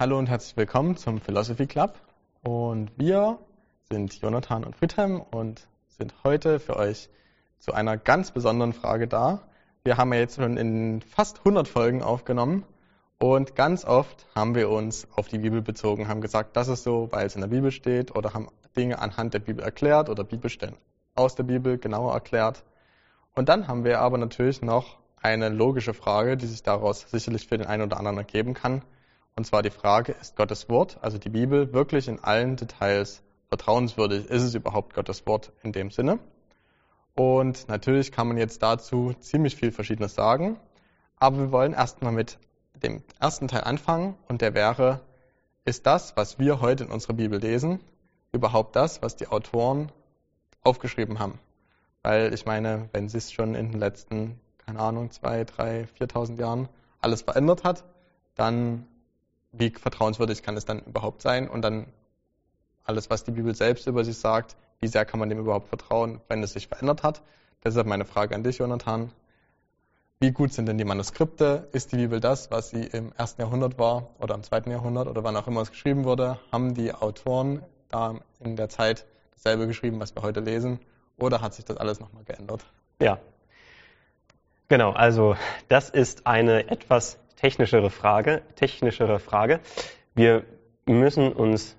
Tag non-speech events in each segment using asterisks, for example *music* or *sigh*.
Hallo und herzlich willkommen zum Philosophy Club. Und wir sind Jonathan und Friedhelm und sind heute für euch zu einer ganz besonderen Frage da. Wir haben ja jetzt schon in fast 100 Folgen aufgenommen und ganz oft haben wir uns auf die Bibel bezogen, haben gesagt, das ist so, weil es in der Bibel steht oder haben Dinge anhand der Bibel erklärt oder Bibelstellen aus der Bibel genauer erklärt. Und dann haben wir aber natürlich noch eine logische Frage, die sich daraus sicherlich für den einen oder anderen ergeben kann. Und zwar die Frage, ist Gottes Wort, also die Bibel, wirklich in allen Details vertrauenswürdig? Ist es überhaupt Gottes Wort in dem Sinne? Und natürlich kann man jetzt dazu ziemlich viel Verschiedenes sagen. Aber wir wollen erstmal mit dem ersten Teil anfangen und der wäre, ist das, was wir heute in unserer Bibel lesen, überhaupt das, was die Autoren aufgeschrieben haben? Weil ich meine, wenn sie es schon in den letzten, keine Ahnung, zwei, drei, viertausend Jahren alles verändert hat, dann wie vertrauenswürdig kann es dann überhaupt sein? Und dann alles, was die Bibel selbst über sich sagt, wie sehr kann man dem überhaupt vertrauen, wenn es sich verändert hat? Deshalb meine Frage an dich, Jonathan. Wie gut sind denn die Manuskripte? Ist die Bibel das, was sie im ersten Jahrhundert war oder im zweiten Jahrhundert oder wann auch immer es geschrieben wurde? Haben die Autoren da in der Zeit dasselbe geschrieben, was wir heute lesen? Oder hat sich das alles nochmal geändert? Ja. Genau, also das ist eine etwas technischere Frage, technischere Frage. Wir müssen uns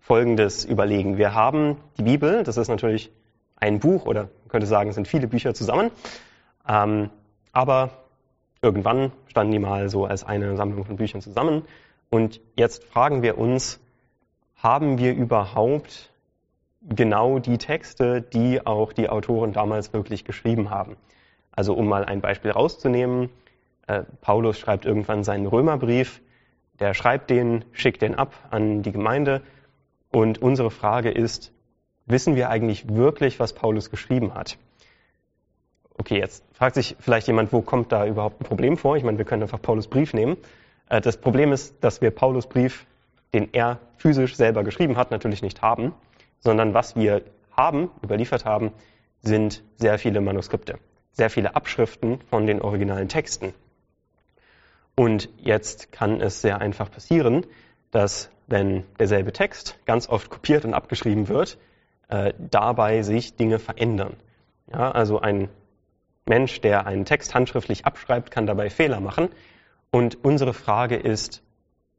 Folgendes überlegen. Wir haben die Bibel, das ist natürlich ein Buch oder man könnte sagen, es sind viele Bücher zusammen. Ähm, aber irgendwann standen die mal so als eine Sammlung von Büchern zusammen. Und jetzt fragen wir uns, haben wir überhaupt genau die Texte, die auch die Autoren damals wirklich geschrieben haben? Also um mal ein Beispiel rauszunehmen, äh, Paulus schreibt irgendwann seinen Römerbrief, der schreibt den, schickt den ab an die Gemeinde. Und unsere Frage ist, wissen wir eigentlich wirklich, was Paulus geschrieben hat? Okay, jetzt fragt sich vielleicht jemand, wo kommt da überhaupt ein Problem vor? Ich meine, wir können einfach Paulus Brief nehmen. Äh, das Problem ist, dass wir Paulus Brief, den er physisch selber geschrieben hat, natürlich nicht haben, sondern was wir haben, überliefert haben, sind sehr viele Manuskripte, sehr viele Abschriften von den originalen Texten. Und jetzt kann es sehr einfach passieren, dass wenn derselbe Text ganz oft kopiert und abgeschrieben wird, äh, dabei sich Dinge verändern. Ja, also ein Mensch, der einen Text handschriftlich abschreibt, kann dabei Fehler machen. Und unsere Frage ist,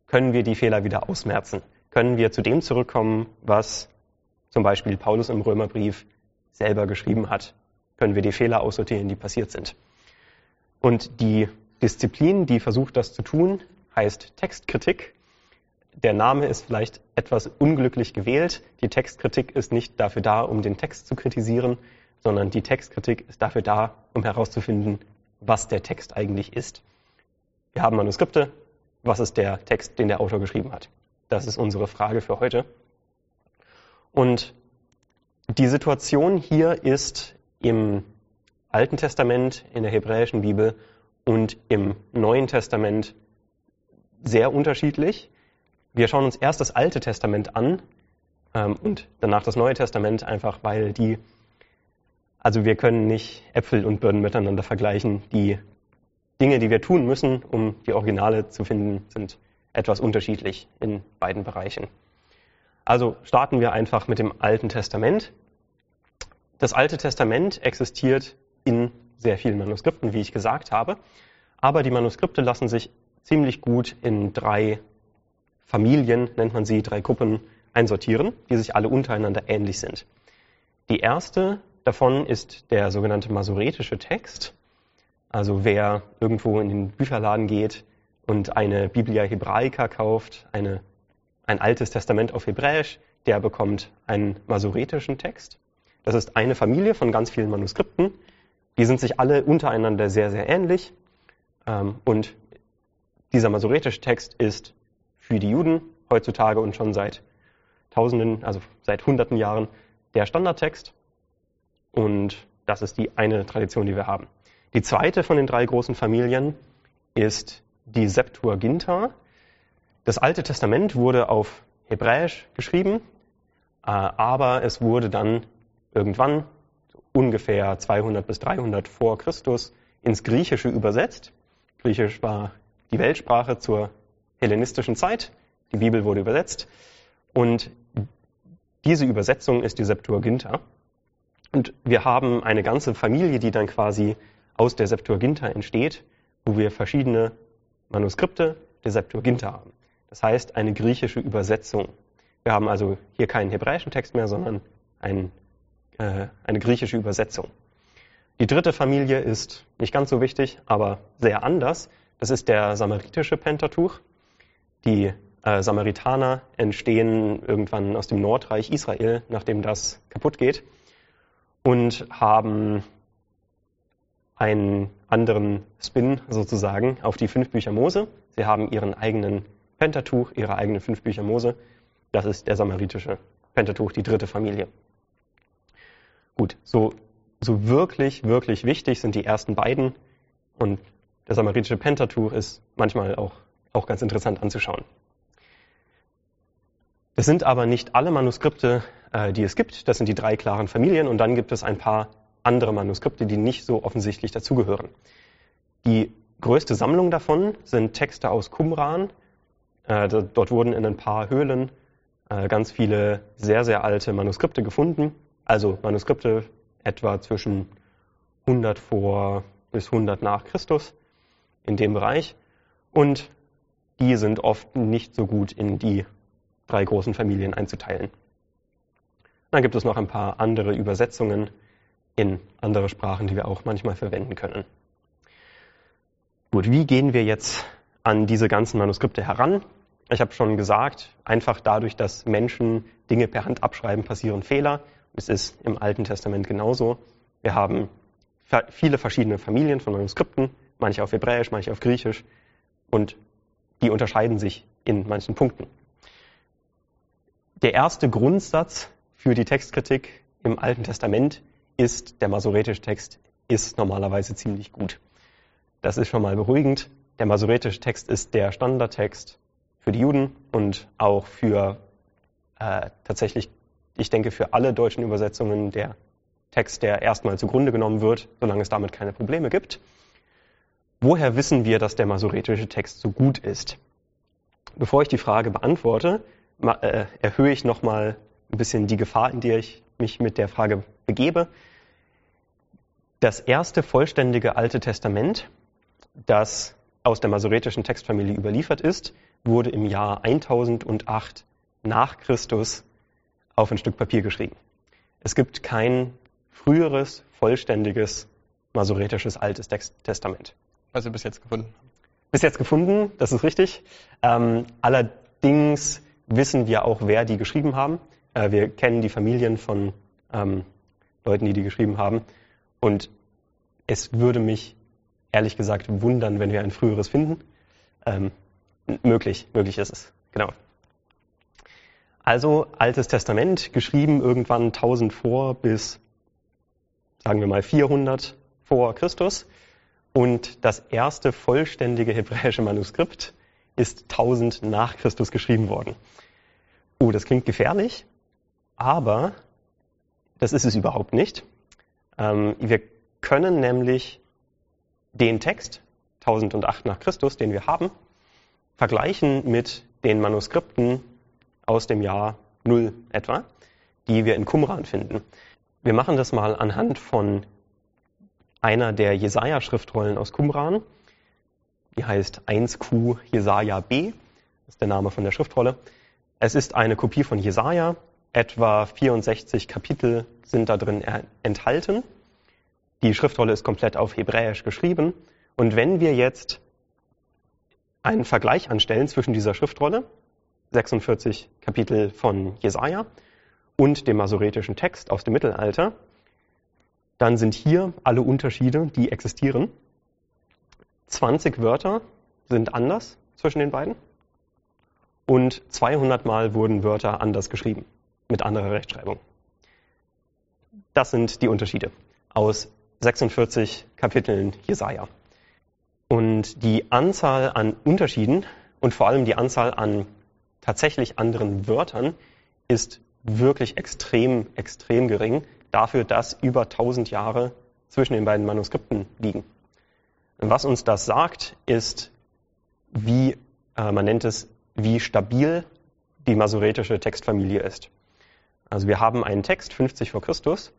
können wir die Fehler wieder ausmerzen? Können wir zu dem zurückkommen, was zum Beispiel Paulus im Römerbrief selber geschrieben hat? Können wir die Fehler aussortieren, die passiert sind? Und die Disziplin, die versucht, das zu tun, heißt Textkritik. Der Name ist vielleicht etwas unglücklich gewählt. Die Textkritik ist nicht dafür da, um den Text zu kritisieren, sondern die Textkritik ist dafür da, um herauszufinden, was der Text eigentlich ist. Wir haben Manuskripte. Was ist der Text, den der Autor geschrieben hat? Das ist unsere Frage für heute. Und die Situation hier ist im Alten Testament, in der hebräischen Bibel und im Neuen Testament sehr unterschiedlich. Wir schauen uns erst das Alte Testament an ähm, und danach das Neue Testament, einfach weil die, also wir können nicht Äpfel und Birnen miteinander vergleichen. Die Dinge, die wir tun müssen, um die Originale zu finden, sind etwas unterschiedlich in beiden Bereichen. Also starten wir einfach mit dem Alten Testament. Das Alte Testament existiert in sehr vielen Manuskripten, wie ich gesagt habe. Aber die Manuskripte lassen sich ziemlich gut in drei Familien, nennt man sie, drei Gruppen einsortieren, die sich alle untereinander ähnlich sind. Die erste davon ist der sogenannte masoretische Text. Also wer irgendwo in den Bücherladen geht und eine Biblia Hebraica kauft, eine, ein altes Testament auf Hebräisch, der bekommt einen masoretischen Text. Das ist eine Familie von ganz vielen Manuskripten, die sind sich alle untereinander sehr, sehr ähnlich. Ähm, und dieser masoretische Text ist für die Juden heutzutage und schon seit Tausenden, also seit Hunderten Jahren der Standardtext. Und das ist die eine Tradition, die wir haben. Die zweite von den drei großen Familien ist die Septuaginta. Das Alte Testament wurde auf Hebräisch geschrieben, äh, aber es wurde dann irgendwann ungefähr 200 bis 300 vor Christus ins Griechische übersetzt. Griechisch war die Weltsprache zur hellenistischen Zeit. Die Bibel wurde übersetzt. Und diese Übersetzung ist die Septuaginta. Und wir haben eine ganze Familie, die dann quasi aus der Septuaginta entsteht, wo wir verschiedene Manuskripte der Septuaginta haben. Das heißt, eine griechische Übersetzung. Wir haben also hier keinen hebräischen Text mehr, sondern ein, äh, eine griechische Übersetzung. Die dritte Familie ist nicht ganz so wichtig, aber sehr anders. Das ist der samaritische Pentateuch. Die äh, Samaritaner entstehen irgendwann aus dem Nordreich Israel, nachdem das kaputt geht, und haben einen anderen Spin sozusagen auf die fünf Bücher Mose. Sie haben ihren eigenen Pentateuch, ihre eigenen fünf Bücher Mose. Das ist der samaritische Pentateuch, die dritte Familie. Gut, so, so wirklich, wirklich wichtig sind die ersten beiden. Und der samaritische Pentateuch ist manchmal auch, auch ganz interessant anzuschauen. Das sind aber nicht alle Manuskripte, äh, die es gibt. Das sind die drei klaren Familien. Und dann gibt es ein paar andere Manuskripte, die nicht so offensichtlich dazugehören. Die größte Sammlung davon sind Texte aus Qumran. Äh, dort wurden in ein paar Höhlen äh, ganz viele sehr, sehr alte Manuskripte gefunden. Also Manuskripte etwa zwischen 100 vor bis 100 nach Christus in dem Bereich. Und die sind oft nicht so gut in die drei großen Familien einzuteilen. Dann gibt es noch ein paar andere Übersetzungen in andere Sprachen, die wir auch manchmal verwenden können. Gut, wie gehen wir jetzt an diese ganzen Manuskripte heran? Ich habe schon gesagt, einfach dadurch, dass Menschen Dinge per Hand abschreiben, passieren Fehler. Es ist im Alten Testament genauso. Wir haben viele verschiedene Familien von Manuskripten, manche auf Hebräisch, manche auf Griechisch, und die unterscheiden sich in manchen Punkten. Der erste Grundsatz für die Textkritik im Alten Testament ist, der masoretische Text ist normalerweise ziemlich gut. Das ist schon mal beruhigend. Der masoretische Text ist der Standardtext für die Juden und auch für äh, tatsächlich, ich denke, für alle deutschen Übersetzungen der Text, der erstmal zugrunde genommen wird, solange es damit keine Probleme gibt. Woher wissen wir, dass der masoretische Text so gut ist? Bevor ich die Frage beantworte, äh, erhöhe ich nochmal ein bisschen die Gefahr, in die ich mich mit der Frage begebe. Das erste vollständige Alte Testament, das aus der masoretischen Textfamilie überliefert ist, wurde im Jahr 1008 nach Christus auf ein Stück Papier geschrieben. Es gibt kein früheres, vollständiges masoretisches Altes Testament. Was Sie bis jetzt gefunden haben. Bis jetzt gefunden, das ist richtig. Ähm, allerdings wissen wir auch, wer die geschrieben haben. Äh, wir kennen die Familien von ähm, Leuten, die die geschrieben haben. Und es würde mich ehrlich gesagt wundern, wenn wir ein früheres finden. Ähm, möglich, möglich ist es, genau. Also Altes Testament, geschrieben irgendwann 1000 vor bis, sagen wir mal, 400 vor Christus. Und das erste vollständige hebräische Manuskript ist 1000 nach Christus geschrieben worden. Oh, das klingt gefährlich, aber das ist es überhaupt nicht. Ähm, wir können nämlich den Text 1008 nach Christus, den wir haben, vergleichen mit den Manuskripten aus dem Jahr 0 etwa, die wir in Qumran finden. Wir machen das mal anhand von einer der Jesaja-Schriftrollen aus Qumran. Die heißt 1Q Jesaja B. Das ist der Name von der Schriftrolle. Es ist eine Kopie von Jesaja. Etwa 64 Kapitel sind da drin enthalten. Die Schriftrolle ist komplett auf Hebräisch geschrieben. Und wenn wir jetzt einen Vergleich anstellen zwischen dieser Schriftrolle, 46 Kapitel von Jesaja, und dem masoretischen Text aus dem Mittelalter, dann sind hier alle Unterschiede, die existieren. 20 Wörter sind anders zwischen den beiden und 200 Mal wurden Wörter anders geschrieben, mit anderer Rechtschreibung. Das sind die Unterschiede aus 46 Kapiteln Jesaja. Und die Anzahl an Unterschieden und vor allem die Anzahl an tatsächlich anderen Wörtern ist wirklich extrem, extrem gering dafür, dass über 1000 Jahre zwischen den beiden Manuskripten liegen. Was uns das sagt, ist, wie Äh, man nennt es, wie stabil die masoretische Textfamilie ist. Also wir haben einen Text 50 vor Christus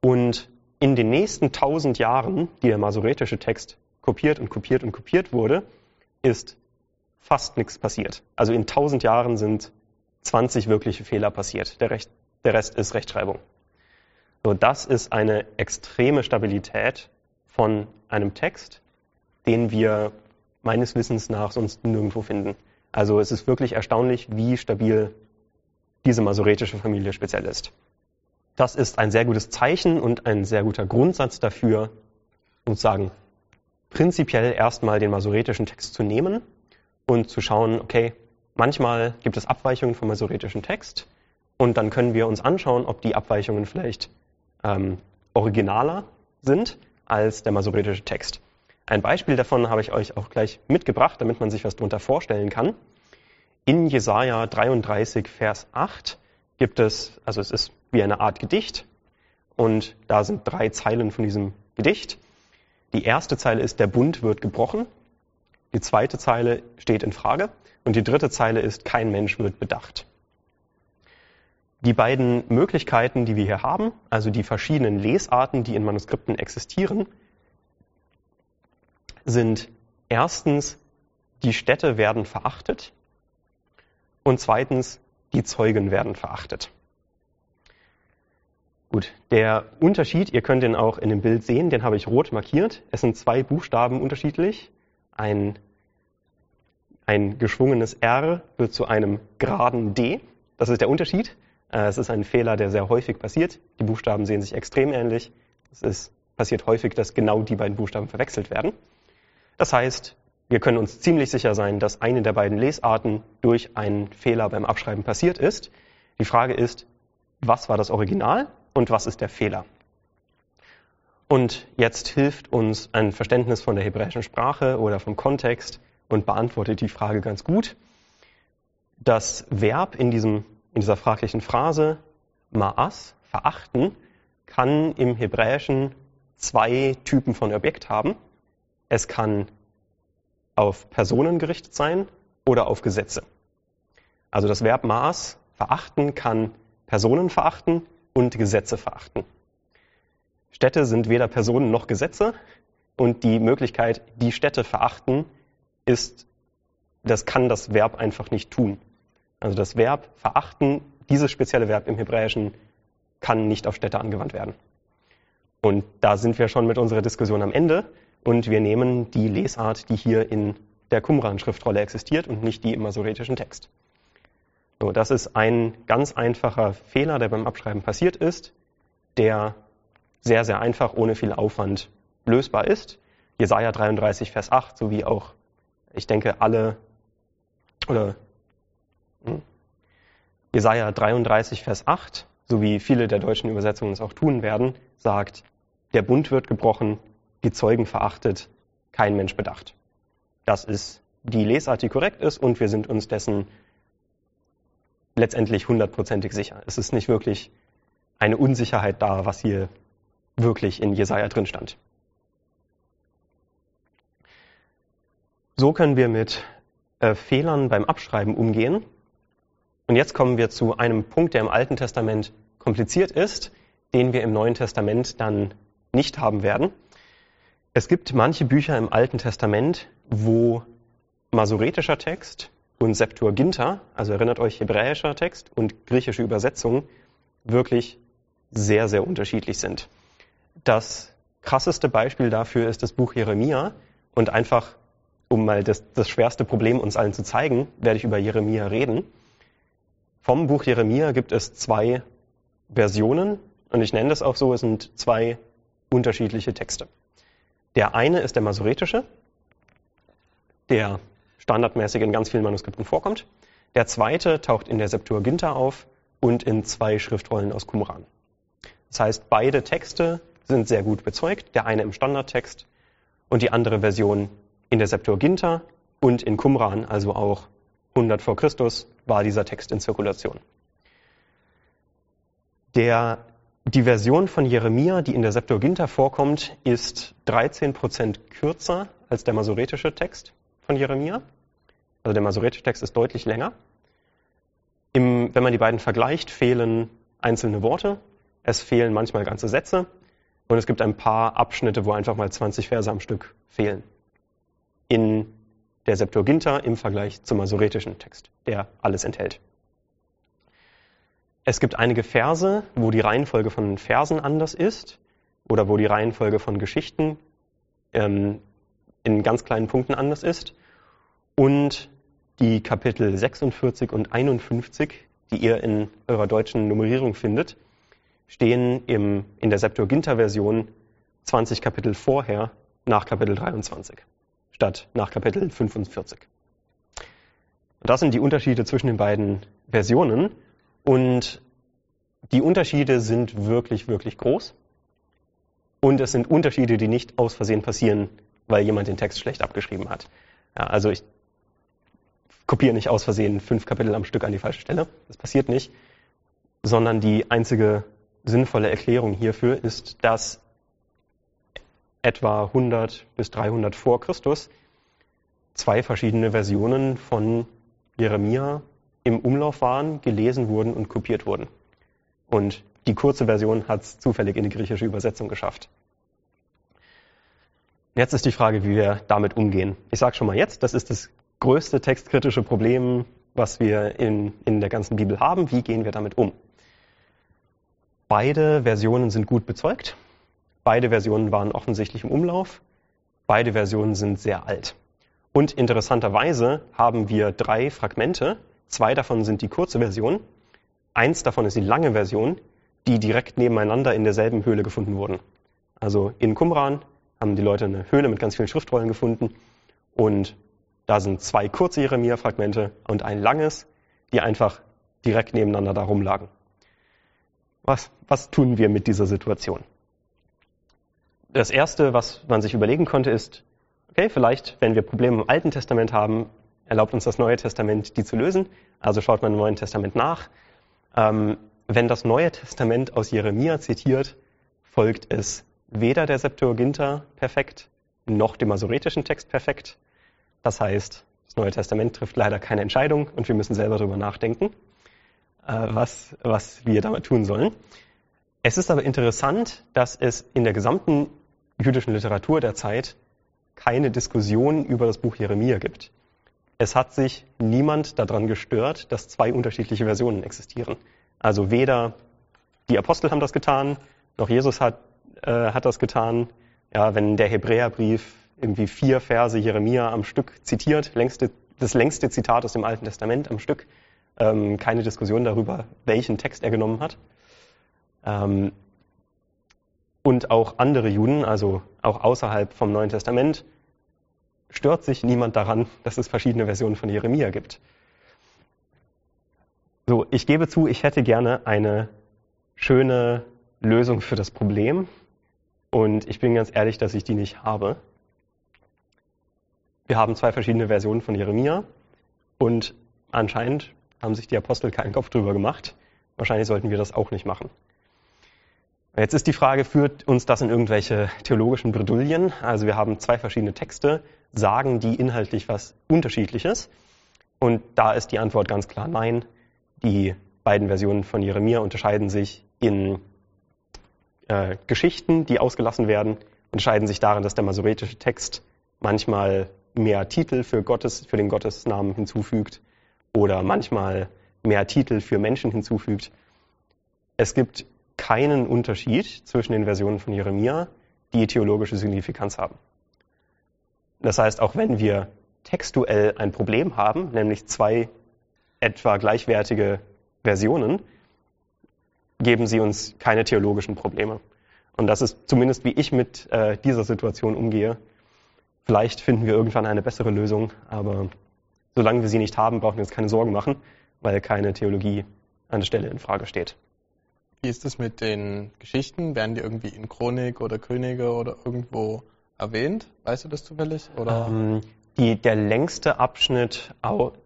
und in den nächsten 1000 Jahren, die der masoretische Text kopiert und kopiert und kopiert wurde, ist fast nichts passiert. Also in 1000 Jahren sind 20 wirkliche Fehler passiert. Der, Recht, der Rest ist Rechtschreibung. So, das ist eine extreme Stabilität von einem Text, den wir meines Wissens nach sonst nirgendwo finden. Also es ist wirklich erstaunlich, wie stabil diese masoretische Familie speziell ist. Das ist ein sehr gutes Zeichen und ein sehr guter Grundsatz dafür, sozusagen prinzipiell erstmal den masoretischen Text zu nehmen und zu schauen, okay, manchmal gibt es Abweichungen vom masoretischen Text und dann können wir uns anschauen, ob die Abweichungen vielleicht ähm, originaler sind als der masoretische Text. Ein Beispiel davon habe ich euch auch gleich mitgebracht, damit man sich was darunter vorstellen kann. In Jesaja 33, Vers 8 gibt es, also es ist wie eine Art Gedicht und da sind drei Zeilen von diesem Gedicht. Die erste Zeile ist, der Bund wird gebrochen. Die zweite Zeile steht in Frage und die dritte Zeile ist, kein Mensch wird bedacht. Die beiden Möglichkeiten, die wir hier haben, also die verschiedenen Lesarten, die in Manuskripten existieren, sind erstens, die Städte werden verachtet und zweitens, die Zeugen werden verachtet. Gut, der Unterschied, ihr könnt den auch in dem Bild sehen, den habe ich rot markiert. Es sind zwei Buchstaben unterschiedlich. Ein, ein geschwungenes R wird zu einem geraden D. Das ist der Unterschied. Äh, es ist ein Fehler, der sehr häufig passiert. Die Buchstaben sehen sich extrem ähnlich. Es ist, passiert häufig, dass genau die beiden Buchstaben verwechselt werden. Das heißt, wir können uns ziemlich sicher sein, dass eine der beiden Lesarten durch einen Fehler beim Abschreiben passiert ist. Die Frage ist, was war das Original und was ist der Fehler. Und jetzt hilft uns ein Verständnis von der hebräischen Sprache oder vom Kontext und beantwortet die Frage ganz gut. Das Verb in, diesem, in dieser fraglichen Phrase, ma'as, verachten, kann im Hebräischen zwei Typen von Objekt haben. Es kann auf Personen gerichtet sein oder auf Gesetze. Also das Verb ma'as, verachten, kann Personen verachten und Gesetze verachten. Städte sind weder Personen noch Gesetze und die Möglichkeit, die Städte verachten, ist, das kann das Verb einfach nicht tun. Also das Verb verachten, dieses spezielle Verb im Hebräischen, kann nicht auf Städte angewandt werden. Und da sind wir schon mit unserer Diskussion am Ende und wir nehmen die Lesart, die hier in der Qumran-Schriftrolle existiert und nicht die im masoretischen Text. So, das ist ein ganz einfacher Fehler, der beim Abschreiben passiert ist, der sehr, sehr einfach, ohne viel Aufwand lösbar ist. Jesaja 33, Vers 8, sowie auch, ich denke, alle, oder, hm, Jesaja 33, Vers 8, sowie viele der deutschen Übersetzungen es auch tun werden, sagt, der Bund wird gebrochen, die Zeugen verachtet, kein Mensch bedacht. Das ist die Lesart, die korrekt ist, und wir sind uns dessen letztendlich hundertprozentig sicher. Es ist nicht wirklich eine Unsicherheit da, was hier wirklich in Jesaja drin stand. So können wir mit äh, Fehlern beim Abschreiben umgehen. Und jetzt kommen wir zu einem Punkt, der im Alten Testament kompliziert ist, den wir im Neuen Testament dann nicht haben werden. Es gibt manche Bücher im Alten Testament, wo masoretischer Text und Septuaginta, also erinnert euch hebräischer Text und griechische Übersetzung, wirklich sehr, sehr unterschiedlich sind. Das krasseste Beispiel dafür ist das Buch Jeremia und einfach, um mal das, das schwerste Problem uns allen zu zeigen, werde ich über Jeremia reden. Vom Buch Jeremia gibt es zwei Versionen und ich nenne das auch so, es sind zwei unterschiedliche Texte. Der eine ist der masoretische, der standardmäßig in ganz vielen Manuskripten vorkommt. Der zweite taucht in der Septuaginta auf und in zwei Schriftrollen aus Qumran. Das heißt, beide Texte sind sehr gut bezeugt, der eine im Standardtext und die andere Version in der Septuaginta und in Qumran, also auch 100 vor Christus, war dieser Text in Zirkulation. Der, die Version von Jeremia, die in der Septuaginta vorkommt, ist 13 Prozent kürzer als der masoretische Text von Jeremia. Also der masoretische Text ist deutlich länger. Im, wenn man die beiden vergleicht, fehlen einzelne Worte, es fehlen manchmal ganze Sätze und es gibt ein paar Abschnitte, wo einfach mal 20 Verse am Stück fehlen. In der Septuaginta im Vergleich zum masoretischen Text, der alles enthält. Es gibt einige Verse, wo die Reihenfolge von Versen anders ist oder wo die Reihenfolge von Geschichten ähm, in ganz kleinen Punkten anders ist. Und die Kapitel 46 und 51, die ihr in eurer deutschen Nummerierung findet, stehen im, in der Septuaginta-Version 20 Kapitel vorher nach Kapitel 23 statt nach Kapitel 45. Und das sind die Unterschiede zwischen den beiden Versionen und die Unterschiede sind wirklich, wirklich groß. Und es sind Unterschiede, die nicht aus Versehen passieren, weil jemand den Text schlecht abgeschrieben hat. Ja, also ich kopiere nicht aus Versehen fünf Kapitel am Stück an die falsche Stelle. Das passiert nicht. Sondern die einzige sinnvolle Erklärung hierfür ist, dass etwa 100 bis 300 vor Christus zwei verschiedene Versionen von Jeremia im Umlauf waren, gelesen wurden und kopiert wurden. Und die kurze Version hat es zufällig in die griechische Übersetzung geschafft. Jetzt ist die Frage, wie wir damit umgehen. Ich sage schon mal jetzt, das ist das größte textkritische Problem, was wir in, in der ganzen Bibel haben. Wie gehen wir damit um? Beide Versionen sind gut bezeugt. Beide Versionen waren offensichtlich im Umlauf. Beide Versionen sind sehr alt. Und interessanterweise haben wir drei Fragmente. Zwei davon sind die kurze Version. Eins davon ist die lange Version, die direkt nebeneinander in derselben Höhle gefunden wurden. Also in Qumran haben die Leute eine Höhle mit ganz vielen Schriftrollen gefunden. Und da sind zwei kurze Jeremia-Fragmente und ein langes, die einfach direkt nebeneinander da rumlagen. Was, was tun wir mit dieser Situation? das Erste, was man sich überlegen konnte, ist, okay, vielleicht, wenn wir Probleme im Alten Testament haben, erlaubt uns das Neue Testament, die zu lösen. Also schaut man im Neuen Testament nach. Ähm, wenn das Neue Testament aus Jeremia zitiert, folgt es weder der Septuaginta perfekt, noch dem masoretischen Text perfekt. Das heißt, das Neue Testament trifft leider keine Entscheidung und wir müssen selber darüber nachdenken, äh, was, was wir damit tun sollen. Es ist aber interessant, dass es in der gesamten jüdischen Literatur der Zeit keine Diskussion über das Buch Jeremia gibt. Es hat sich niemand daran gestört, dass zwei unterschiedliche Versionen existieren. Also weder die Apostel haben das getan, noch Jesus hat, äh, hat das getan. Ja, wenn der Hebräerbrief irgendwie vier Verse Jeremia am Stück zitiert, längste, das längste Zitat aus dem Alten Testament am Stück, ähm, keine Diskussion darüber, welchen Text er genommen hat. Ähm, und auch andere Juden, also auch außerhalb vom Neuen Testament, stört sich niemand daran, dass es verschiedene Versionen von Jeremia gibt. So, ich gebe zu, ich hätte gerne eine schöne Lösung für das Problem und ich bin ganz ehrlich, dass ich die nicht habe. Wir haben zwei verschiedene Versionen von Jeremia und anscheinend haben sich die Apostel keinen Kopf drüber gemacht. Wahrscheinlich sollten wir das auch nicht machen. Jetzt ist die Frage, führt uns das in irgendwelche theologischen Bredouillen? Also wir haben zwei verschiedene Texte, sagen die inhaltlich was Unterschiedliches? Und da ist die Antwort ganz klar nein. Die beiden Versionen von Jeremia unterscheiden sich in äh, Geschichten, die ausgelassen werden, unterscheiden sich darin, dass der masoretische Text manchmal mehr Titel für, Gottes, für den Gottesnamen hinzufügt oder manchmal mehr Titel für Menschen hinzufügt. Es gibt keinen Unterschied zwischen den Versionen von Jeremia, die theologische Signifikanz haben. Das heißt, auch wenn wir textuell ein Problem haben, nämlich zwei etwa gleichwertige Versionen, geben sie uns keine theologischen Probleme. Und das ist zumindest, wie ich mit äh, dieser Situation umgehe. Vielleicht finden wir irgendwann eine bessere Lösung, aber solange wir sie nicht haben, brauchen wir uns keine Sorgen machen, weil keine Theologie an der Stelle in Frage steht. Wie ist es mit den Geschichten? Werden die irgendwie in Chronik oder Könige oder irgendwo erwähnt? Weißt du das zufällig? Oder? Ähm, die, der längste Abschnitt,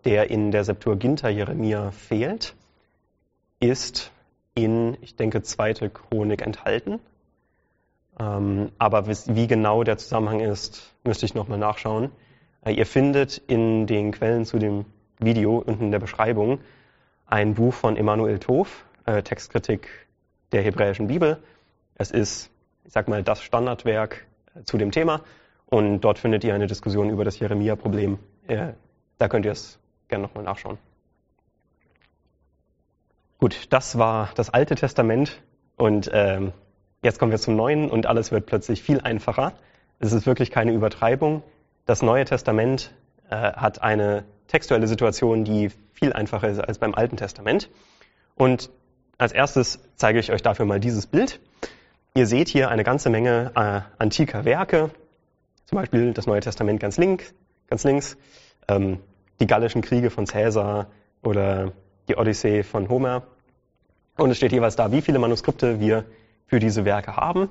der in der Septuaginta Jeremia fehlt, ist in, ich denke, zweite Chronik enthalten. Ähm, aber wie genau der Zusammenhang ist, müsste ich nochmal nachschauen. Äh, ihr findet in den Quellen zu dem Video unten in der Beschreibung ein Buch von Emanuel Tof, äh, Textkritik der hebräischen Bibel. Es ist, ich sag mal, das Standardwerk äh, zu dem Thema und dort findet ihr eine Diskussion über das Jeremia-Problem. Äh, da könnt ihr es gerne nochmal nachschauen. Gut, das war das Alte Testament und ähm, jetzt kommen wir zum Neuen und alles wird plötzlich viel einfacher. Es ist wirklich keine Übertreibung. Das Neue Testament äh, hat eine textuelle Situation, die viel einfacher ist als beim Alten Testament. Und als erstes zeige ich euch dafür mal dieses Bild. Ihr seht hier eine ganze Menge äh, antiker Werke, zum Beispiel das Neue Testament ganz, link, ganz links, ähm, die Gallischen Kriege von Caesar oder die Odyssee von Homer. Und es steht jeweils da, wie viele Manuskripte wir für diese Werke haben.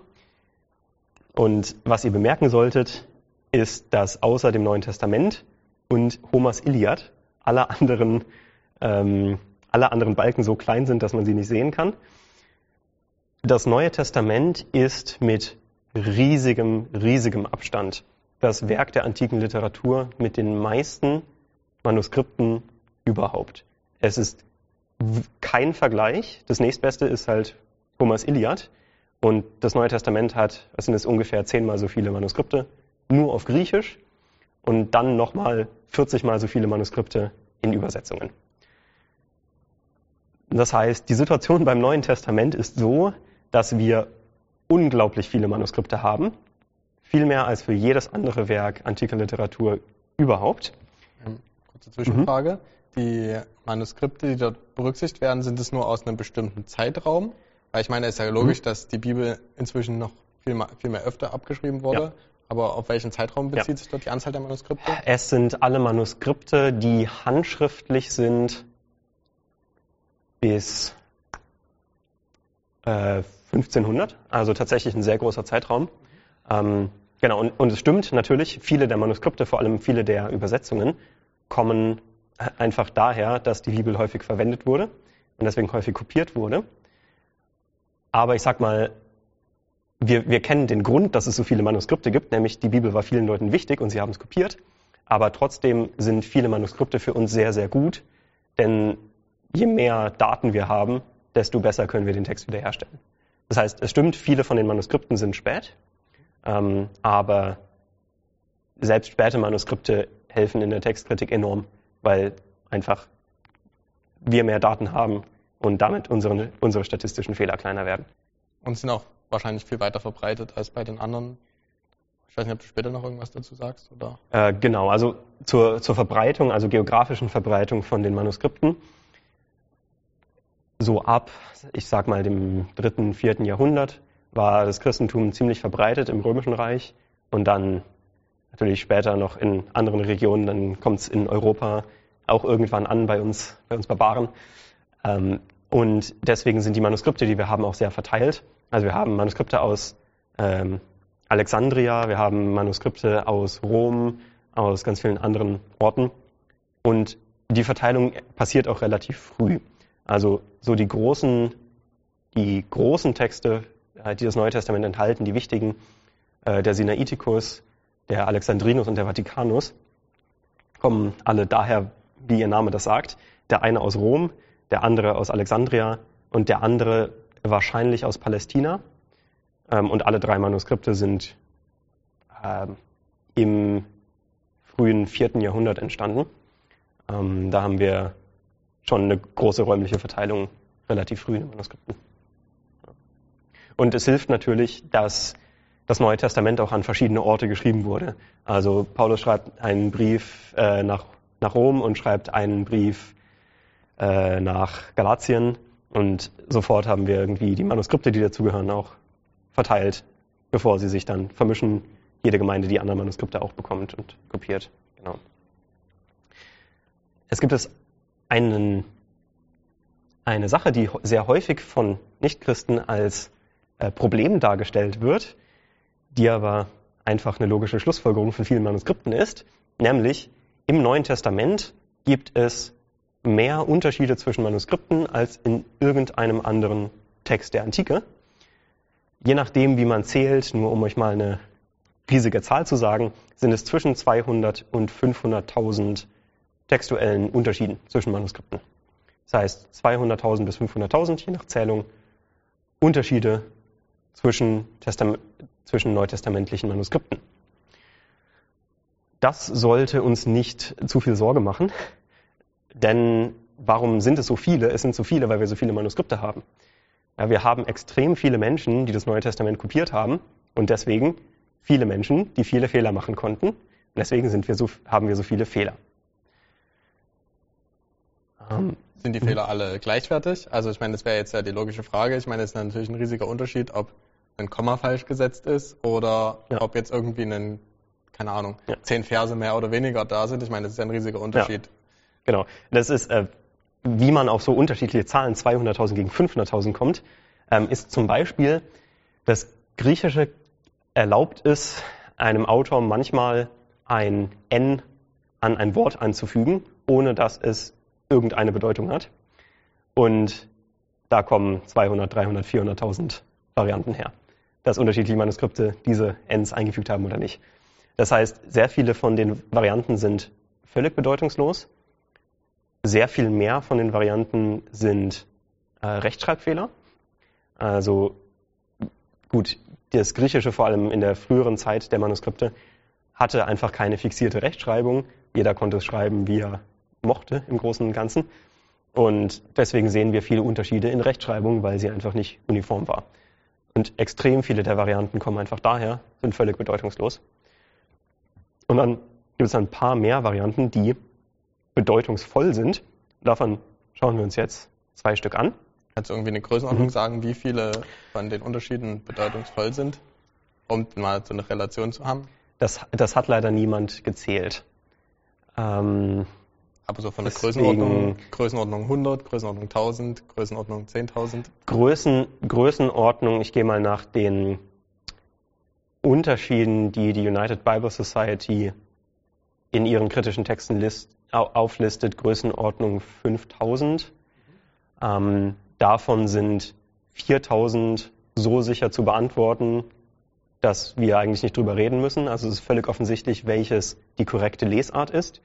Und was ihr bemerken solltet, ist, dass außer dem Neuen Testament und Homers Iliad alle anderen, ähm, alle anderen Balken so klein sind, dass man sie nicht sehen kann. Das Neue Testament ist mit riesigem, riesigem Abstand das Werk der antiken Literatur mit den meisten Manuskripten überhaupt. Es ist kein Vergleich. Das nächstbeste ist halt Homers Iliad. Und das Neue Testament hat, was sind es ungefähr zehnmal so viele Manuskripte, nur auf Griechisch und dann nochmal 40 mal so viele Manuskripte in Übersetzungen. Das heißt, die Situation beim Neuen Testament ist so, dass wir unglaublich viele Manuskripte haben, viel mehr als für jedes andere Werk antiker Literatur überhaupt. Ähm, kurze Zwischenfrage. Mhm. Die Manuskripte, die dort berücksichtigt werden, sind es nur aus einem bestimmten Zeitraum? Weil ich meine, es ist ja logisch, mhm. dass die Bibel inzwischen noch viel mehr, viel mehr öfter abgeschrieben wurde. Ja. Aber auf welchen Zeitraum bezieht ja. sich dort die Anzahl der Manuskripte? Es sind alle Manuskripte, die handschriftlich sind bis äh, 1500, also tatsächlich ein sehr großer Zeitraum. Ähm, genau, und, und es stimmt natürlich, viele der Manuskripte, vor allem viele der Übersetzungen, kommen einfach daher, dass die Bibel häufig verwendet wurde und deswegen häufig kopiert wurde. Aber ich sag mal, wir, wir kennen den Grund, dass es so viele Manuskripte gibt, nämlich die Bibel war vielen Leuten wichtig und sie haben es kopiert. Aber trotzdem sind viele Manuskripte für uns sehr, sehr gut, denn je mehr Daten wir haben, desto besser können wir den Text wiederherstellen. Das heißt, es stimmt, viele von den Manuskripten sind spät, ähm, aber selbst späte Manuskripte helfen in der Textkritik enorm, weil einfach wir mehr Daten haben und damit unsere, unsere statistischen Fehler kleiner werden. Und sind auch wahrscheinlich viel weiter verbreitet als bei den anderen. Ich weiß nicht, ob du später noch irgendwas dazu sagst, oder? Äh, genau, also zur, zur Verbreitung, also geografischen Verbreitung von den Manuskripten. So ab, ich sag mal, dem dritten, vierten Jahrhundert war das Christentum ziemlich verbreitet im Römischen Reich und dann natürlich später noch in anderen Regionen, dann kommt es in Europa auch irgendwann an bei uns, bei uns Barbaren. Ähm, und deswegen sind die Manuskripte, die wir haben, auch sehr verteilt. Also wir haben Manuskripte aus ähm, Alexandria, wir haben Manuskripte aus Rom, aus ganz vielen anderen Orten. Und die Verteilung passiert auch relativ früh. Also so die großen, die großen Texte äh, die das Neue Testament enthalten, die wichtigen, äh, der Sinaiticus, der Alexandrinus und der Vatikanus, kommen alle daher, wie ihr Name das sagt. Der eine aus Rom, der andere aus Alexandria und der andere wahrscheinlich aus Palästina. Ähm, und alle drei Manuskripte sind ähm, im frühen vierten Jahrhundert entstanden. Ähm, da haben wir schon eine große räumliche Verteilung relativ früh in den Manuskripten. Und es hilft natürlich, dass das Neue Testament auch an verschiedene Orte geschrieben wurde. Also Paulus schreibt einen Brief äh, nach, nach Rom und schreibt einen Brief äh, nach Galatien und sofort haben wir irgendwie die Manuskripte, die dazugehören, auch verteilt, bevor sie sich dann vermischen. Jede Gemeinde die anderen Manuskripte auch bekommt und kopiert. Genau. Es gibt es einen, eine Sache, die sehr häufig von Nichtchristen als äh, Problem dargestellt wird, die aber einfach eine logische Schlussfolgerung von vielen Manuskripten ist, nämlich im Neuen Testament gibt es mehr Unterschiede zwischen Manuskripten als in irgendeinem anderen Text der Antike. Je nachdem, wie man zählt, nur um euch mal eine riesige Zahl zu sagen, sind es zwischen 200 und 500.000 textuellen Unterschieden zwischen Manuskripten. Das heißt 200.000 bis 500.000, je nach Zählung, Unterschiede zwischen, Testam zwischen neutestamentlichen Manuskripten. Das sollte uns nicht zu viel Sorge machen, denn warum sind es so viele? Es sind so viele, weil wir so viele Manuskripte haben. Ja, wir haben extrem viele Menschen, die das Neue Testament kopiert haben und deswegen viele Menschen, die viele Fehler machen konnten. Deswegen sind wir so, haben wir so viele Fehler. Ähm, sind die Fehler alle gleichwertig? Also ich meine, das wäre jetzt ja die logische Frage. Ich meine, es ist natürlich ein riesiger Unterschied, ob ein Komma falsch gesetzt ist oder ja. ob jetzt irgendwie ein, keine Ahnung, ja. zehn Verse mehr oder weniger da sind. Ich meine, das ist ja ein riesiger Unterschied. Ja. Genau. Das ist, äh, wie man auf so unterschiedliche Zahlen 200.000 gegen 500.000 kommt, ähm, ist zum Beispiel, das Griechische erlaubt es einem Autor manchmal ein N an ein Wort anzufügen, ohne dass es irgendeine Bedeutung hat. Und da kommen 200, 300, 400.000 Varianten her, dass unterschiedliche Manuskripte diese Ns eingefügt haben oder nicht. Das heißt, sehr viele von den Varianten sind völlig bedeutungslos. Sehr viel mehr von den Varianten sind äh, Rechtschreibfehler. Also gut, das Griechische vor allem in der früheren Zeit der Manuskripte hatte einfach keine fixierte Rechtschreibung. Jeder konnte es schreiben, wie er mochte im Großen und Ganzen. Und deswegen sehen wir viele Unterschiede in Rechtschreibung, weil sie einfach nicht uniform war. Und extrem viele der Varianten kommen einfach daher, sind völlig bedeutungslos. Und dann gibt es ein paar mehr Varianten, die bedeutungsvoll sind. Davon schauen wir uns jetzt zwei Stück an. Kannst du irgendwie eine Größenordnung mhm. sagen, wie viele von den Unterschieden bedeutungsvoll sind, um mal so eine Relation zu haben? Das, das hat leider niemand gezählt. Ähm, aber so von der Größenordnung, Größenordnung 100, Größenordnung 1000, Größenordnung 10.000? Größen, Größenordnung, ich gehe mal nach den Unterschieden, die die United Bible Society in ihren kritischen Texten list, auflistet, Größenordnung 5000. Ähm, davon sind 4000 so sicher zu beantworten, dass wir eigentlich nicht drüber reden müssen. Also es ist völlig offensichtlich, welches die korrekte Lesart ist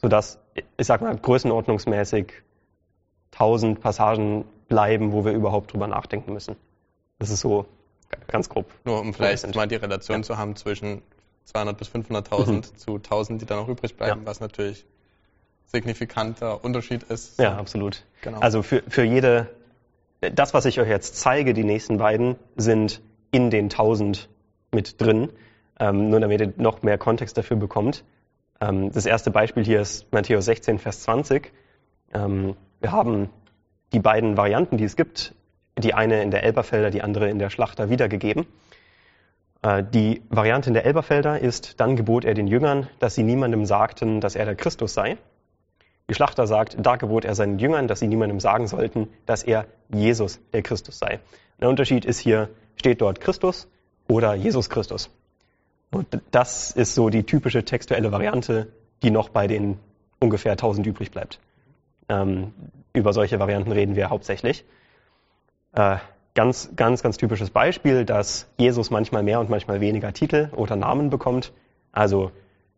sodass, ich sag mal, größenordnungsmäßig 1000 Passagen bleiben, wo wir überhaupt drüber nachdenken müssen. Das ist so ganz grob. Nur um vielleicht mal die Relation ja. zu haben zwischen 200 bis 500.000 mhm. zu 1000, die dann noch übrig bleiben, ja. was natürlich signifikanter Unterschied ist. Ja, absolut. Genau. Also für, für jede, das, was ich euch jetzt zeige, die nächsten beiden, sind in den 1000 mit drin, ähm, nur damit ihr noch mehr Kontext dafür bekommt. Ähm, das erste Beispiel hier ist Matthäus 16, Vers 20. Ähm, wir haben die beiden Varianten, die es gibt, die eine in der Elberfelder, die andere in der Schlachter wiedergegeben. Äh, die Variante in der Elberfelder ist, dann gebot er den Jüngern, dass sie niemandem sagten, dass er der Christus sei. Die Schlachter sagt, da gebot er seinen Jüngern, dass sie niemandem sagen sollten, dass er Jesus der Christus sei. Der Unterschied ist hier, steht dort Christus oder Jesus Christus. Und das ist so die typische textuelle Variante, die noch bei den ungefähr 1000 übrig bleibt. Ähm, über solche Varianten reden wir hauptsächlich. Äh, ganz, ganz, ganz typisches Beispiel, dass Jesus manchmal mehr und manchmal weniger Titel oder Namen bekommt. Also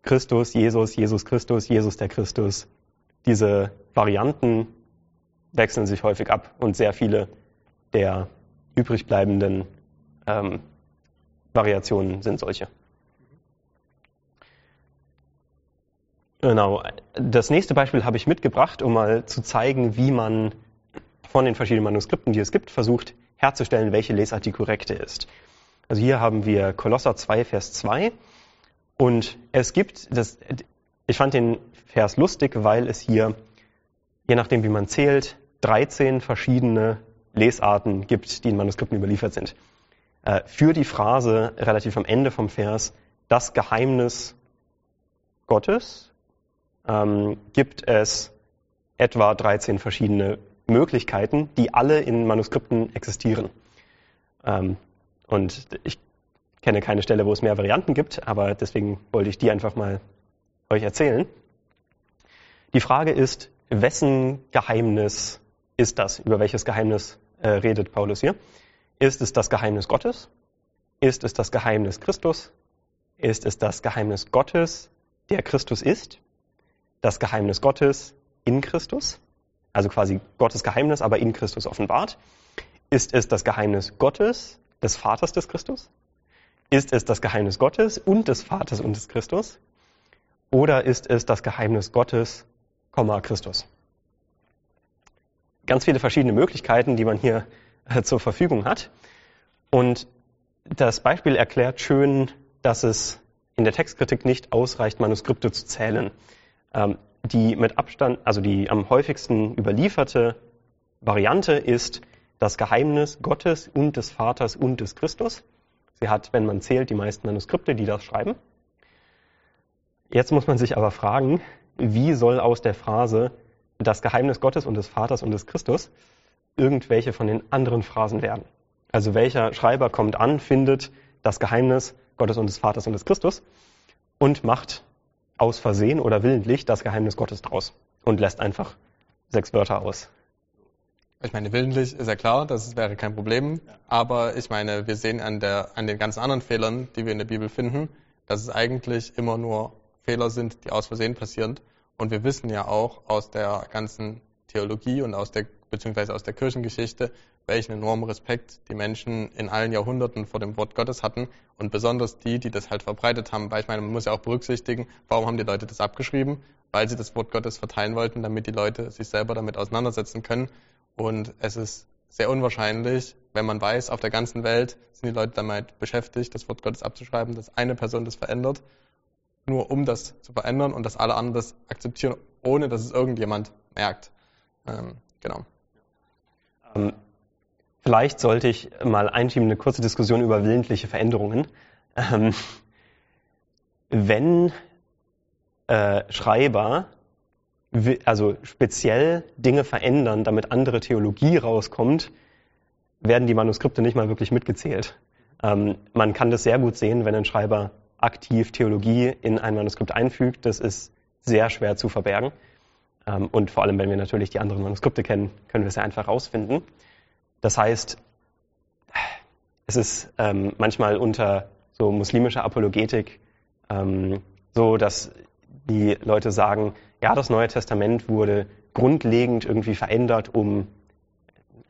Christus, Jesus, Jesus Christus, Jesus der Christus. Diese Varianten wechseln sich häufig ab und sehr viele der übrig bleibenden ähm, Variationen sind solche. Genau. Das nächste Beispiel habe ich mitgebracht, um mal zu zeigen, wie man von den verschiedenen Manuskripten, die es gibt, versucht herzustellen, welche Lesart die korrekte ist. Also hier haben wir Kolosser 2, Vers 2. Und es gibt, das, ich fand den Vers lustig, weil es hier, je nachdem wie man zählt, 13 verschiedene Lesarten gibt, die in Manuskripten überliefert sind. Äh, für die Phrase relativ am Ende vom Vers, das Geheimnis Gottes ähm, gibt es etwa 13 verschiedene Möglichkeiten, die alle in Manuskripten existieren. Ähm, und ich kenne keine Stelle, wo es mehr Varianten gibt, aber deswegen wollte ich die einfach mal euch erzählen. Die Frage ist, wessen Geheimnis ist das? Über welches Geheimnis äh, redet Paulus hier? Ist es das Geheimnis Gottes? Ist es das Geheimnis Christus? Ist es das Geheimnis Gottes, der Christus ist? Das Geheimnis Gottes in Christus? Also quasi Gottes Geheimnis, aber in Christus offenbart. Ist es das Geheimnis Gottes, des Vaters des Christus? Ist es das Geheimnis Gottes und des Vaters und des Christus? Oder ist es das Geheimnis Gottes, Christus? Ganz viele verschiedene Möglichkeiten, die man hier äh, zur Verfügung hat. Und das Beispiel erklärt schön, dass es in der Textkritik nicht ausreicht, Manuskripte zu zählen. Ähm, die mit Abstand, also die am häufigsten überlieferte Variante ist das Geheimnis Gottes und des Vaters und des Christus. Sie hat, wenn man zählt, die meisten Manuskripte, die das schreiben. Jetzt muss man sich aber fragen, wie soll aus der Phrase das Geheimnis Gottes und des Vaters und des Christus irgendwelche von den anderen Phrasen werden? Also welcher Schreiber kommt an, findet das Geheimnis Gottes und des Vaters und des Christus und macht aus Versehen oder willentlich das Geheimnis Gottes draus und lässt einfach sechs Wörter aus. Ich meine, willentlich ist ja klar, das wäre kein Problem. Aber ich meine, wir sehen an, der, an den ganzen anderen Fehlern, die wir in der Bibel finden, dass es eigentlich immer nur Fehler sind, die aus Versehen passieren. Und wir wissen ja auch aus der ganzen Theologie und aus der, beziehungsweise aus der Kirchengeschichte, welchen enormen Respekt die Menschen in allen Jahrhunderten vor dem Wort Gottes hatten und besonders die, die das halt verbreitet haben. Weil ich meine, man muss ja auch berücksichtigen, warum haben die Leute das abgeschrieben? Weil sie das Wort Gottes verteilen wollten, damit die Leute sich selber damit auseinandersetzen können. Und es ist sehr unwahrscheinlich, wenn man weiß, auf der ganzen Welt sind die Leute damit beschäftigt, das Wort Gottes abzuschreiben, dass eine Person das verändert, nur um das zu verändern und dass alle anderen das akzeptieren, ohne dass es irgendjemand merkt. Ähm, genau. Ähm, Vielleicht sollte ich mal einschieben eine kurze Diskussion über willentliche Veränderungen. Ähm, wenn äh, Schreiber also speziell Dinge verändern, damit andere Theologie rauskommt, werden die Manuskripte nicht mal wirklich mitgezählt. Ähm, man kann das sehr gut sehen, wenn ein Schreiber aktiv Theologie in ein Manuskript einfügt. Das ist sehr schwer zu verbergen. Ähm, und vor allem, wenn wir natürlich die anderen Manuskripte kennen, können wir es ja einfach rausfinden. Das heißt, es ist ähm, manchmal unter so muslimischer Apologetik ähm, so, dass die Leute sagen, ja, das Neue Testament wurde grundlegend irgendwie verändert, um,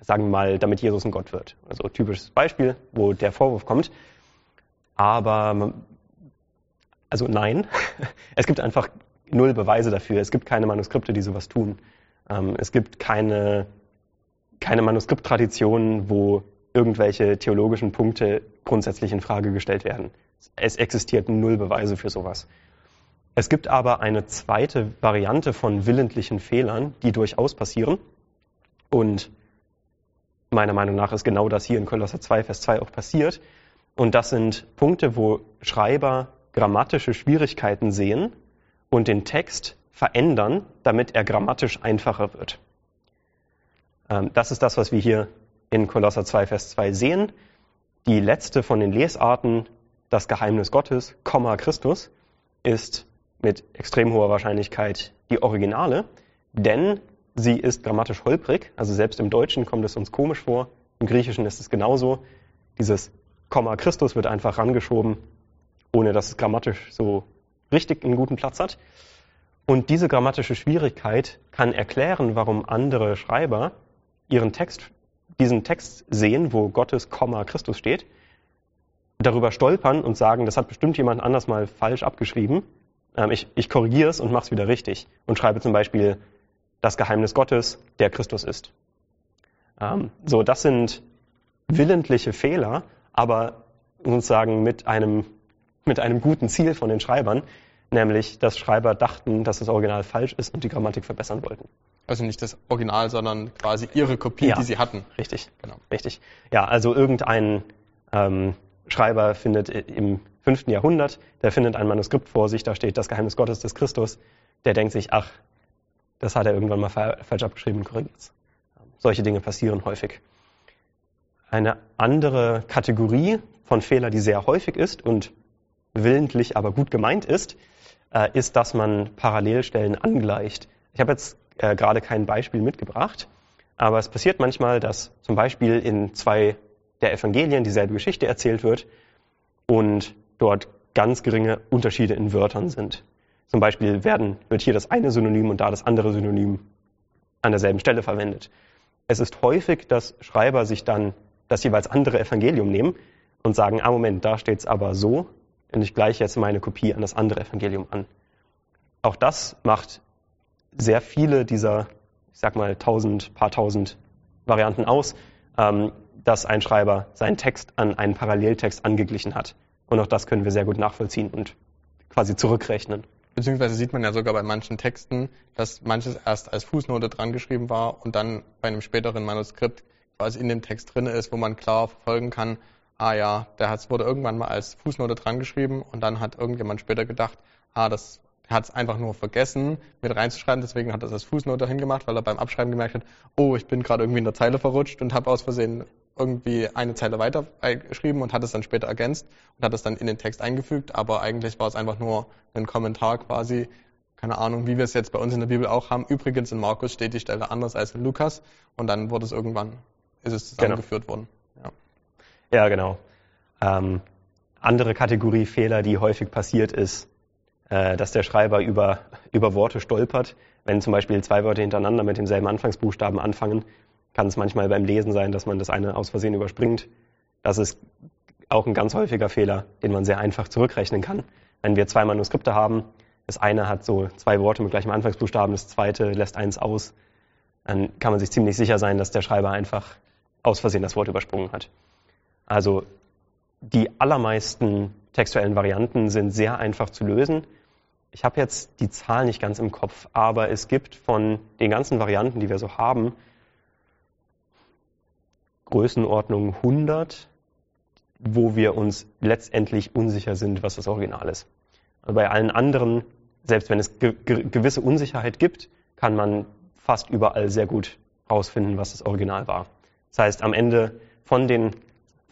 sagen wir mal, damit Jesus ein Gott wird. Also typisches Beispiel, wo der Vorwurf kommt. Aber, also nein, *laughs* es gibt einfach null Beweise dafür. Es gibt keine Manuskripte, die sowas tun. Ähm, es gibt keine keine Manuskripttradition, wo irgendwelche theologischen Punkte grundsätzlich in Frage gestellt werden. Es existierten null Beweise für sowas. Es gibt aber eine zweite Variante von willentlichen Fehlern, die durchaus passieren. Und meiner Meinung nach ist genau das hier in Kolosser 2, Vers 2 auch passiert. Und das sind Punkte, wo Schreiber grammatische Schwierigkeiten sehen und den Text verändern, damit er grammatisch einfacher wird. Ähm, das ist das, was wir hier in Kolosser 2, Vers 2 sehen. Die letzte von den Lesarten, das Geheimnis Gottes, Komma Christus, ist mit extrem hoher Wahrscheinlichkeit die Originale, denn sie ist grammatisch holprig. Also selbst im Deutschen kommt es uns komisch vor. Im Griechischen ist es genauso. Dieses Komma Christus wird einfach rangeschoben, ohne dass es grammatisch so richtig einen guten Platz hat. Und diese grammatische Schwierigkeit kann erklären, warum andere Schreiber ihren Text, diesen Text sehen, wo Gottes Komma Christus steht, darüber stolpern und sagen, das hat bestimmt jemand anders mal falsch abgeschrieben. Ähm, ich, ich korrigiere es und mache es wieder richtig und schreibe zum Beispiel das Geheimnis Gottes, der Christus ist. Ähm, so, das sind willentliche Fehler, aber sozusagen mit einem, mit einem guten Ziel von den Schreibern, nämlich dass Schreiber dachten, dass das Original falsch ist und die Grammatik verbessern wollten. Also nicht das Original, sondern quasi ihre Kopie, ja, die sie hatten. Richtig, genau. Richtig. Ja, also irgendein ähm, Schreiber findet im fünften Jahrhundert, der findet ein Manuskript vor sich, da steht das Geheimnis Gottes des Christus. Der denkt sich, ach, das hat er irgendwann mal falsch abgeschrieben und korrigiert. Solche Dinge passieren häufig. Eine andere Kategorie von Fehler, die sehr häufig ist und willentlich aber gut gemeint ist, äh, ist, dass man Parallelstellen angleicht. Ich habe jetzt äh, gerade kein Beispiel mitgebracht, aber es passiert manchmal, dass zum Beispiel in zwei der Evangelien dieselbe Geschichte erzählt wird und dort ganz geringe Unterschiede in Wörtern sind. Zum Beispiel werden, wird hier das eine Synonym und da das andere Synonym an derselben Stelle verwendet. Es ist häufig, dass Schreiber sich dann das jeweils andere Evangelium nehmen und sagen, ah Moment, da steht es aber so und ich gleiche jetzt meine Kopie an das andere Evangelium an. Auch das macht sehr viele dieser, ich sag mal, tausend, paar tausend Varianten aus, ähm, dass ein Schreiber seinen Text an einen Paralleltext angeglichen hat. Und auch das können wir sehr gut nachvollziehen und quasi zurückrechnen. Beziehungsweise sieht man ja sogar bei manchen Texten, dass manches erst als Fußnote dran geschrieben war und dann bei einem späteren Manuskript quasi in dem Text drin ist, wo man klar verfolgen kann, ah ja, der hat, wurde irgendwann mal als Fußnote dran geschrieben und dann hat irgendjemand später gedacht, ah, das hat es einfach nur vergessen, mit reinzuschreiben, deswegen hat er das als Fußnote hingemacht, weil er beim Abschreiben gemerkt hat, oh, ich bin gerade irgendwie in der Zeile verrutscht und habe aus Versehen irgendwie eine Zeile weiter geschrieben und hat es dann später ergänzt und hat es dann in den Text eingefügt, aber eigentlich war es einfach nur ein Kommentar quasi, keine Ahnung, wie wir es jetzt bei uns in der Bibel auch haben. Übrigens in Markus steht die Stelle anders als in Lukas und dann wurde es irgendwann, ist es genau. zusammengeführt genau. worden. Ja, genau. Ähm, andere Kategorie Fehler, die häufig passiert ist, äh, dass der Schreiber über, über Worte stolpert. Wenn zum Beispiel zwei Wörter hintereinander mit demselben Anfangsbuchstaben anfangen, kann es manchmal beim Lesen sein, dass man das eine aus Versehen überspringt. Das ist auch ein ganz häufiger Fehler, den man sehr einfach zurückrechnen kann. Wenn wir zwei Manuskripte haben, das eine hat so zwei Worte mit gleichem Anfangsbuchstaben, das zweite lässt eins aus, dann kann man sich ziemlich sicher sein, dass der Schreiber einfach aus Versehen das Wort übersprungen hat. Also die allermeisten textuellen Varianten sind sehr einfach zu lösen. Ich habe jetzt die Zahl nicht ganz im Kopf, aber es gibt von den ganzen Varianten, die wir so haben, Größenordnung 100, wo wir uns letztendlich unsicher sind, was das Original ist. Also bei allen anderen, selbst wenn es ge gewisse Unsicherheit gibt, kann man fast überall sehr gut herausfinden, was das Original war. Das heißt, am Ende von den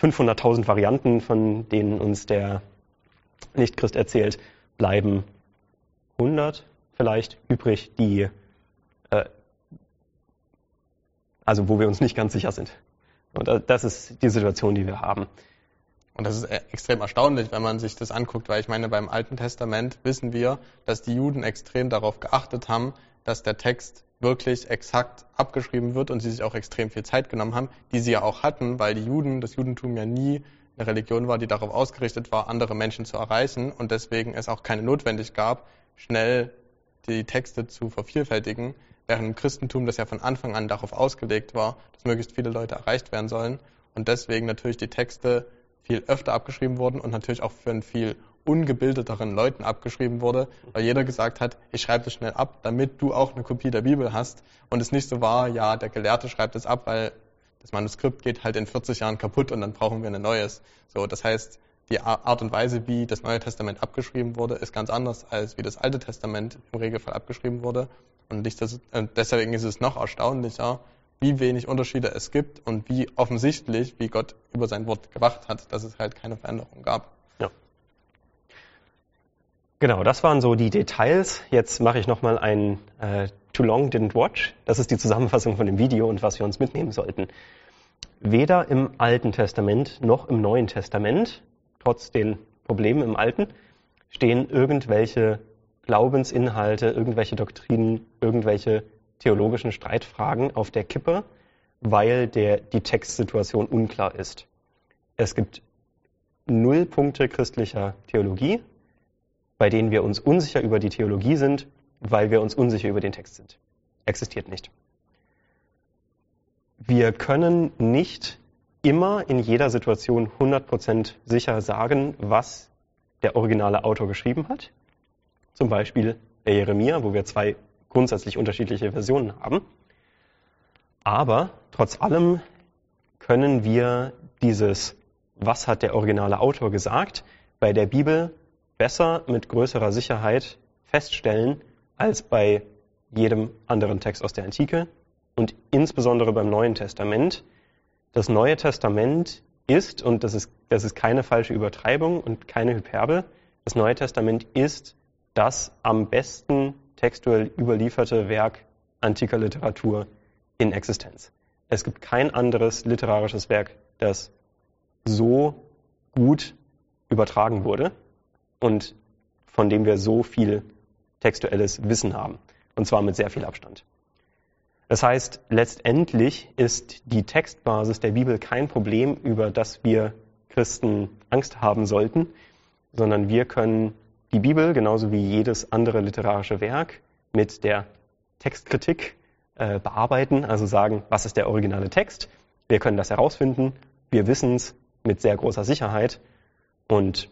500.000 Varianten, von denen uns der Nichtchrist erzählt, bleiben 100 vielleicht übrig, die, äh, also wo wir uns nicht ganz sicher sind. Und das ist die Situation, die wir haben. Und das ist e- extrem erstaunlich, wenn man sich das anguckt, weil ich meine, beim Alten Testament wissen wir, dass die Juden extrem darauf geachtet haben, dass der Text wirklich exakt abgeschrieben wird und sie sich auch extrem viel Zeit genommen haben, die sie ja auch hatten, weil die Juden, das Judentum ja nie eine Religion war, die darauf ausgerichtet war, andere Menschen zu erreichen und deswegen es auch keine Notwendigkeit gab, schnell die Texte zu vervielfältigen, während im Christentum das ja von Anfang an darauf ausgelegt war, dass möglichst viele Leute erreicht werden sollen und deswegen natürlich die Texte viel öfter abgeschrieben wurden und natürlich auch für einen viel ungebildeteren Leuten abgeschrieben wurde, weil jeder gesagt hat, ich schreibe das schnell ab, damit du auch eine Kopie der Bibel hast und es nicht so war, ja, der Gelehrte schreibt es ab, weil das Manuskript geht halt in 40 Jahren kaputt und dann brauchen wir ein neues. So, das heißt, die Art und Weise, wie das Neue Testament abgeschrieben wurde, ist ganz anders, als wie das Alte Testament im Regelfall abgeschrieben wurde. Und deswegen ist es noch erstaunlicher, wie wenig Unterschiede es gibt und wie offensichtlich, wie Gott über sein Wort gewacht hat, dass es halt keine Veränderung gab. Ja. Genau, das waren so die Details. Jetzt mache ich nochmal ein äh, Too Long Didn't Watch. Das ist die Zusammenfassung von dem Video und was wir uns mitnehmen sollten. Weder im Alten Testament noch im Neuen Testament trotz den Problemen im Alten, stehen irgendwelche Glaubensinhalte, irgendwelche Doktrinen, irgendwelche theologischen Streitfragen auf der Kippe, weil der, die Textsituation unklar ist. Es gibt null Punkte christlicher Theologie, bei denen wir uns unsicher über die Theologie sind, weil wir uns unsicher über den Text sind. Existiert nicht. Wir können nicht immer in jeder Situation 100% sicher sagen, was der originale Autor geschrieben hat. Zum Beispiel der Jeremia, wo wir zwei grundsätzlich unterschiedliche Versionen haben. Aber trotz allem können wir dieses, was hat der originale Autor gesagt, bei der Bibel besser mit größerer Sicherheit feststellen als bei jedem anderen Text aus der Antike und insbesondere beim Neuen Testament, das Neue Testament ist, und das ist, das ist keine falsche Übertreibung und keine Hyperbel, das Neue Testament ist das am besten textuell überlieferte Werk antiker Literatur in Existenz. Es gibt kein anderes literarisches Werk, das so gut übertragen wurde und von dem wir so viel textuelles Wissen haben. Und zwar mit sehr viel Abstand. Das heißt, letztendlich ist die Textbasis der Bibel kein Problem, über das wir Christen Angst haben sollten, sondern wir können die Bibel genauso wie jedes andere literarische Werk mit der Textkritik äh, bearbeiten, also sagen, was ist der originale Text. Wir können das herausfinden, wir wissen es mit sehr großer Sicherheit und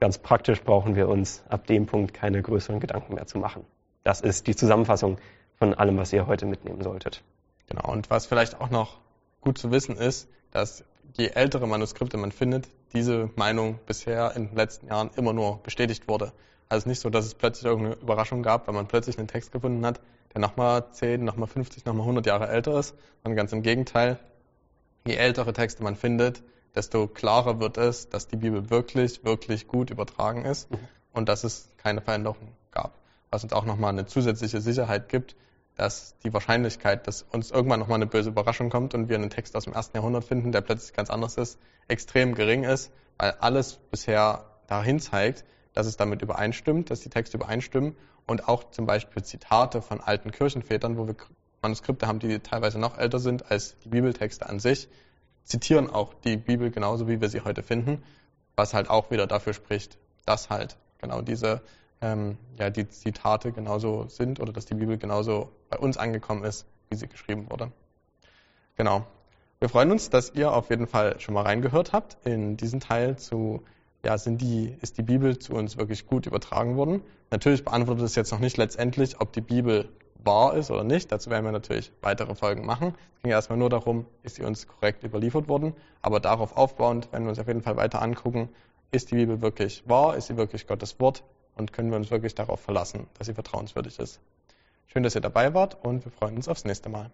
ganz praktisch brauchen wir uns ab dem Punkt keine größeren Gedanken mehr zu machen. Das ist die Zusammenfassung von allem, was ihr heute mitnehmen solltet. Genau, und was vielleicht auch noch gut zu wissen ist, dass je ältere Manuskripte man findet, diese Meinung bisher in den letzten Jahren immer nur bestätigt wurde. Also nicht so, dass es plötzlich irgendeine Überraschung gab, weil man plötzlich einen Text gefunden hat, der nochmal 10, nochmal 50, nochmal 100 Jahre älter ist, sondern ganz im Gegenteil. Je ältere Texte man findet, desto klarer wird es, dass die Bibel wirklich, wirklich gut übertragen ist mhm. und dass es keine Veränderung gab. Was uns auch nochmal eine zusätzliche Sicherheit gibt, dass die Wahrscheinlichkeit, dass uns irgendwann nochmal eine böse Überraschung kommt und wir einen Text aus dem ersten Jahrhundert finden, der plötzlich ganz anders ist, extrem gering ist, weil alles bisher dahin zeigt, dass es damit übereinstimmt, dass die Texte übereinstimmen und auch zum Beispiel Zitate von alten Kirchenvätern, wo wir Manuskripte haben, die teilweise noch älter sind als die Bibeltexte an sich, zitieren auch die Bibel genauso, wie wir sie heute finden, was halt auch wieder dafür spricht, dass halt genau diese ähm, ja, die Zitate genauso sind oder dass die Bibel genauso bei uns angekommen ist, wie sie geschrieben wurde. Genau. Wir freuen uns, dass ihr auf jeden Fall schon mal reingehört habt in diesen Teil zu, ja, sind die, ist die Bibel zu uns wirklich gut übertragen worden? Natürlich beantwortet es jetzt noch nicht letztendlich, ob die Bibel wahr ist oder nicht. Dazu werden wir natürlich weitere Folgen machen. Es ging erstmal nur darum, ist sie uns korrekt überliefert worden. Aber darauf aufbauend werden wir uns auf jeden Fall weiter angucken, ist die Bibel wirklich wahr? Ist sie wirklich Gottes Wort? und können wir uns wirklich darauf verlassen, dass sie vertrauenswürdig ist. Schön, dass ihr dabei wart und wir freuen uns aufs nächste Mal.